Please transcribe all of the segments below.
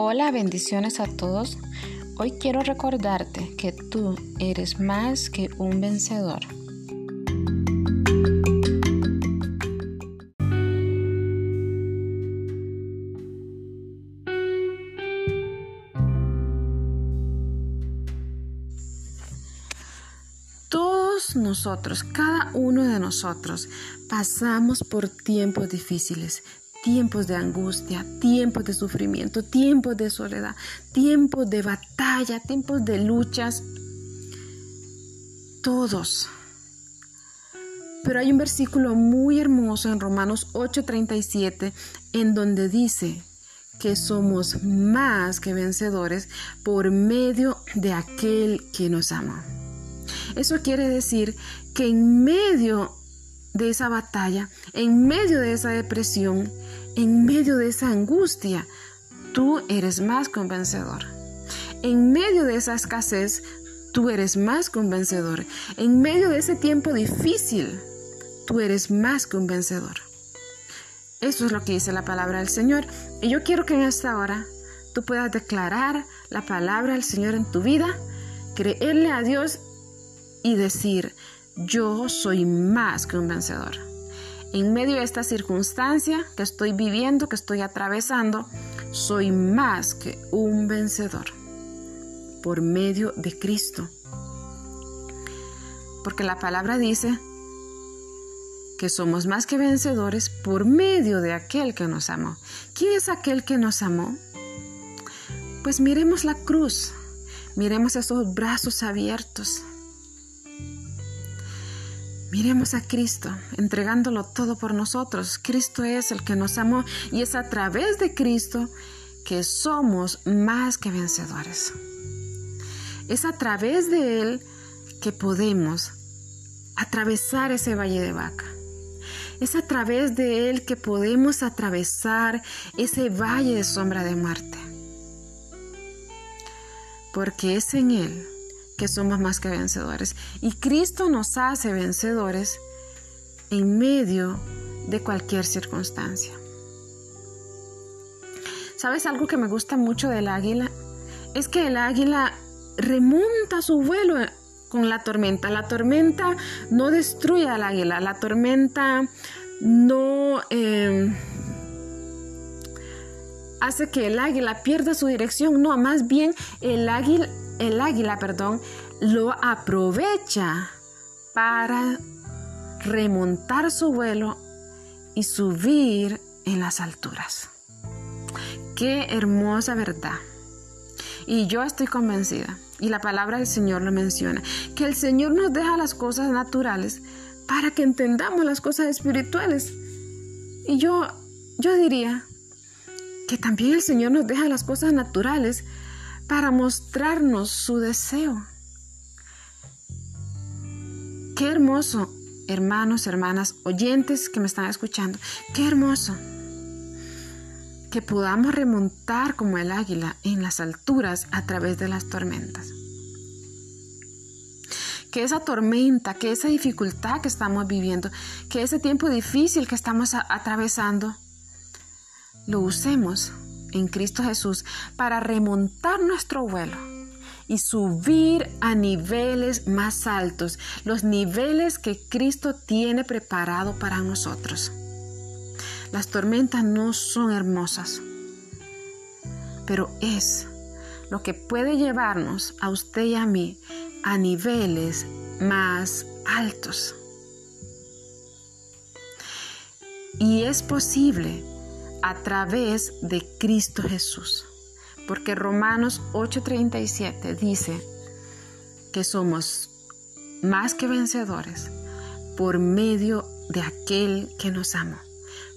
Hola, bendiciones a todos. Hoy quiero recordarte que tú eres más que un vencedor. Todos nosotros, cada uno de nosotros, pasamos por tiempos difíciles, tiempos de angustia, tiempos de sufrimiento, tiempos de soledad, tiempos de batalla, tiempos de luchas. Todos. Pero hay un versículo muy hermoso en Romanos 8:37 en donde dice que somos más que vencedores por medio de aquel que nos ama. Eso quiere decir que en medio de esa batalla, en medio de esa depresión, en medio de esa angustia, tú eres más convencedor. En medio de esa escasez, tú eres más convencedor. En medio de ese tiempo difícil, tú eres más convencedor. Eso es lo que dice la palabra del Señor. Y yo quiero que en esta hora tú puedas declarar la palabra del Señor en tu vida, creerle a Dios y decir, yo soy más que un vencedor. En medio de esta circunstancia que estoy viviendo, que estoy atravesando, soy más que un vencedor por medio de Cristo. Porque la palabra dice que somos más que vencedores por medio de aquel que nos amó. ¿Quién es aquel que nos amó? Pues miremos la cruz, miremos esos brazos abiertos, Miremos a Cristo, entregándolo todo por nosotros. Cristo es el que nos amó y es a través de Cristo que somos más que vencedores. Es a través de Él que podemos atravesar ese valle de vaca. Es a través de Él que podemos atravesar ese valle de sombra de muerte. Porque es en Él que somos más que vencedores. Y Cristo nos hace vencedores en medio de cualquier circunstancia. ¿Sabes algo que me gusta mucho del águila? Es que el águila remonta su vuelo con la tormenta. La tormenta no destruye al águila, la tormenta no em, hace que el águila pierda su dirección, no, más bien el águila, el águila, perdón, lo aprovecha para remontar su vuelo y subir en las alturas. Qué hermosa verdad. Y yo estoy convencida, y la palabra del Señor lo menciona, que el Señor nos deja las cosas naturales para que entendamos las cosas espirituales. Y yo, yo diría que también el Señor nos deja las cosas naturales para mostrarnos su deseo. Qué hermoso, hermanos, hermanas, oyentes que me están escuchando, qué hermoso que podamos remontar como el águila en las alturas a través de las tormentas. Que esa tormenta, que esa dificultad que estamos viviendo, que ese tiempo difícil que estamos atravesando, lo usemos en Cristo Jesús para remontar nuestro vuelo y subir a niveles más altos, los niveles que Cristo tiene preparado para nosotros. Las tormentas no son hermosas, pero es lo que puede llevarnos a usted y a mí a niveles más altos. Y es posible a través de Cristo Jesús. Porque Romanos 8:37 dice que somos más que vencedores por medio de aquel que nos ama,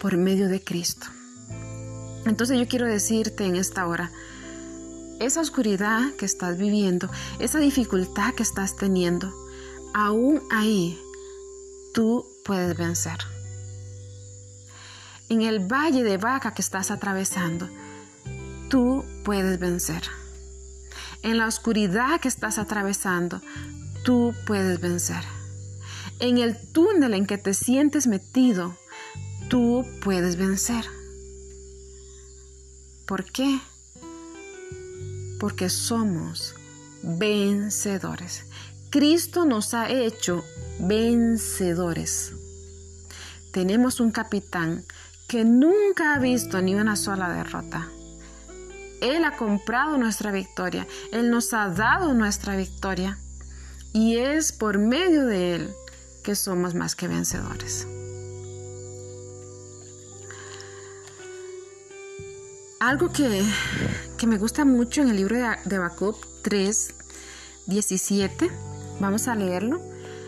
por medio de Cristo. Entonces yo quiero decirte en esta hora, esa oscuridad que estás viviendo, esa dificultad que estás teniendo, aún ahí tú puedes vencer en el valle de vaca que estás atravesando, tú puedes vencer. En la oscuridad que estás atravesando, tú puedes vencer. En el túnel en que te sientes metido, tú puedes vencer. ¿Por qué? porque somos vencedores. Cristo nos ha hecho vencedores. Tenemos un capitán que nunca ha visto ni una sola derrota. Él ha comprado nuestra victoria, Él nos ha dado nuestra victoria y es por medio de Él que somos más que vencedores. Algo que, me gusta mucho en el libro de, de Habacuc 3, 17, vamos a leerlo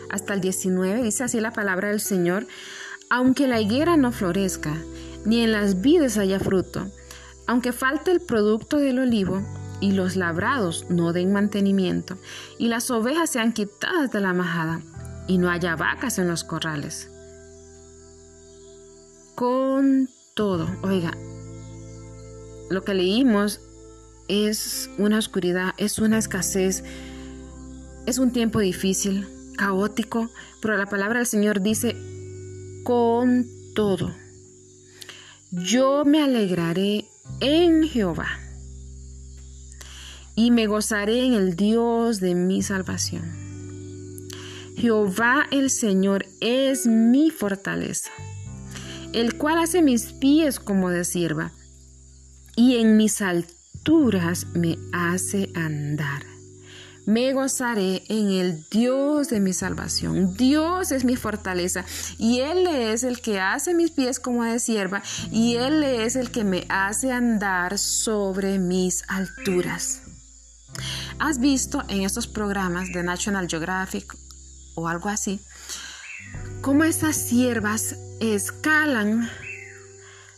hasta el 19, dice así la palabra del Señor, aunque la higuera no florezca, ni en las vides haya fruto, aunque falte el producto del olivo, y los labrados no den mantenimiento, y las ovejas sean quitadas de la majada, y no haya vacas en los corrales. Con todo, oiga, lo que leímos es una oscuridad, es una escasez, es un tiempo difícil, caótico, pero la palabra del Señor dice, con todo, yo me alegraré en Jehová y me gozaré en el Dios de mi salvación. Jehová el Señor es mi fortaleza, el cual hace mis pies como de sierva, y en mis alturas me hace andar. Me gozaré en el Dios de mi salvación. Dios es mi fortaleza y Él es el que hace mis pies como de sierva y Él es el que me hace andar sobre mis alturas. ¿Has visto en estos programas de National Geographic o algo así cómo estas siervas escalan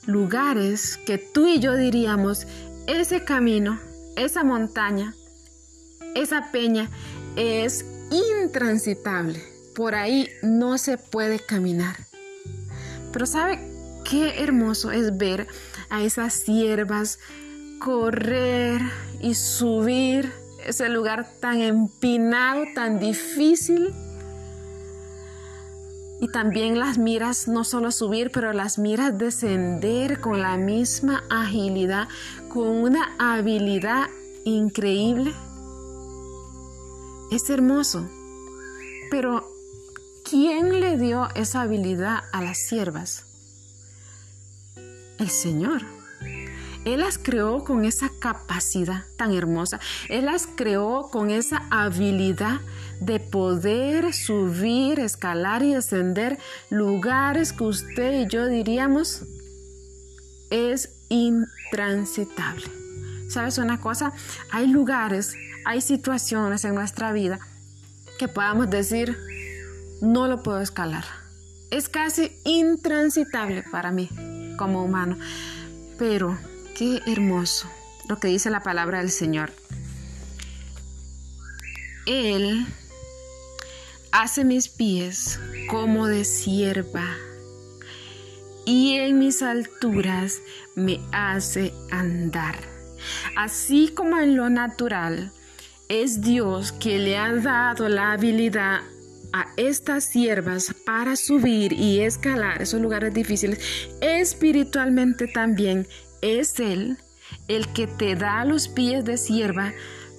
lugares que tú y yo diríamos, ese camino, esa montaña, esa peña es intransitable. Por ahí no se puede caminar. Pero ¿sabe qué hermoso es ver a esas siervas correr y subir ese lugar tan empinado, tan difícil. Y también las miras no solo subir, pero las miras descender con la misma agilidad, con una habilidad increíble. Es hermoso. Pero, ¿quién le dio esa habilidad a las siervas? El Señor. Él las creó con esa capacidad tan hermosa. Él las creó con esa habilidad de poder subir, escalar y descender lugares que usted y yo diríamos es intransitable. ¿Sabes una cosa? Hay lugares, hay situaciones en nuestra vida que podamos decir, no lo puedo escalar. Es casi intransitable para mí como humano. Pero Qué hermoso lo que dice la palabra del Señor. Él hace mis pies como de sierva y en mis alturas me hace andar. Así como en lo natural, es Dios que le ha dado la habilidad a estas siervas para subir y escalar esos lugares difíciles, espiritualmente también es Él el que te da los pies de sierva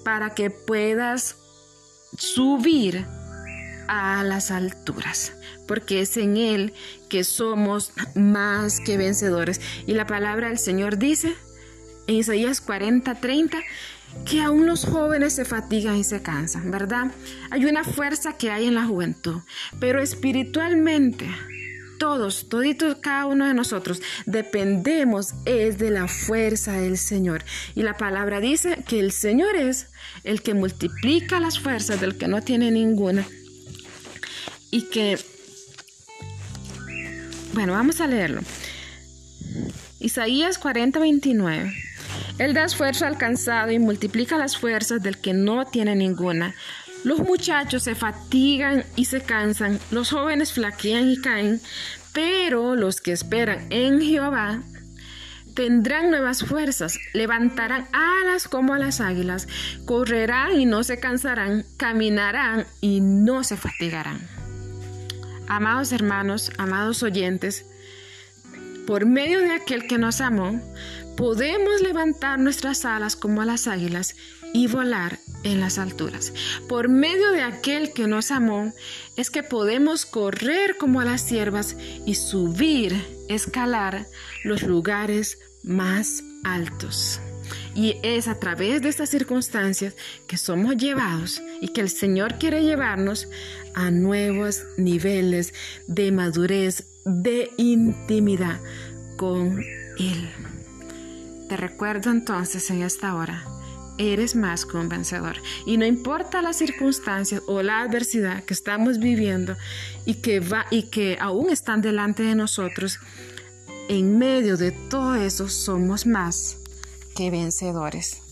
para que puedas subir a las alturas, porque es en Él que somos más que vencedores. Y la palabra del Señor dice en Isaías 40, 30, que aún los jóvenes se fatigan y se cansan, ¿verdad? Hay una fuerza que hay en la juventud, pero espiritualmente todos, toditos, cada uno de nosotros, dependemos es de la fuerza del Señor. Y la palabra dice que el Señor es el que multiplica las fuerzas del que no tiene ninguna. Y que, bueno, vamos a leerlo. Isaías 40, 29. Él da esfuerzo al cansado y multiplica las fuerzas del que no tiene ninguna. Los muchachos se fatigan y se cansan, los jóvenes flaquean y caen, pero los que esperan en Jehová tendrán nuevas fuerzas, levantarán alas como las águilas, correrán y no se cansarán, caminarán y no se fatigarán. Amados hermanos, amados oyentes, por medio de aquel que nos amó, podemos levantar nuestras alas como a las águilas y volar en las alturas. Por medio de aquel que nos amó, es que podemos correr como las siervas y subir, escalar los lugares más altos. Y es a través de estas circunstancias que somos llevados y que el Señor quiere llevarnos a nuevos niveles de madurez, de intimidad con Él. Te recuerdo entonces en esta hora, eres más convencedor. Y no importa las circunstancias o la adversidad que estamos viviendo y que, va, y que aún están delante de nosotros, en medio de todo eso somos más que vencedores.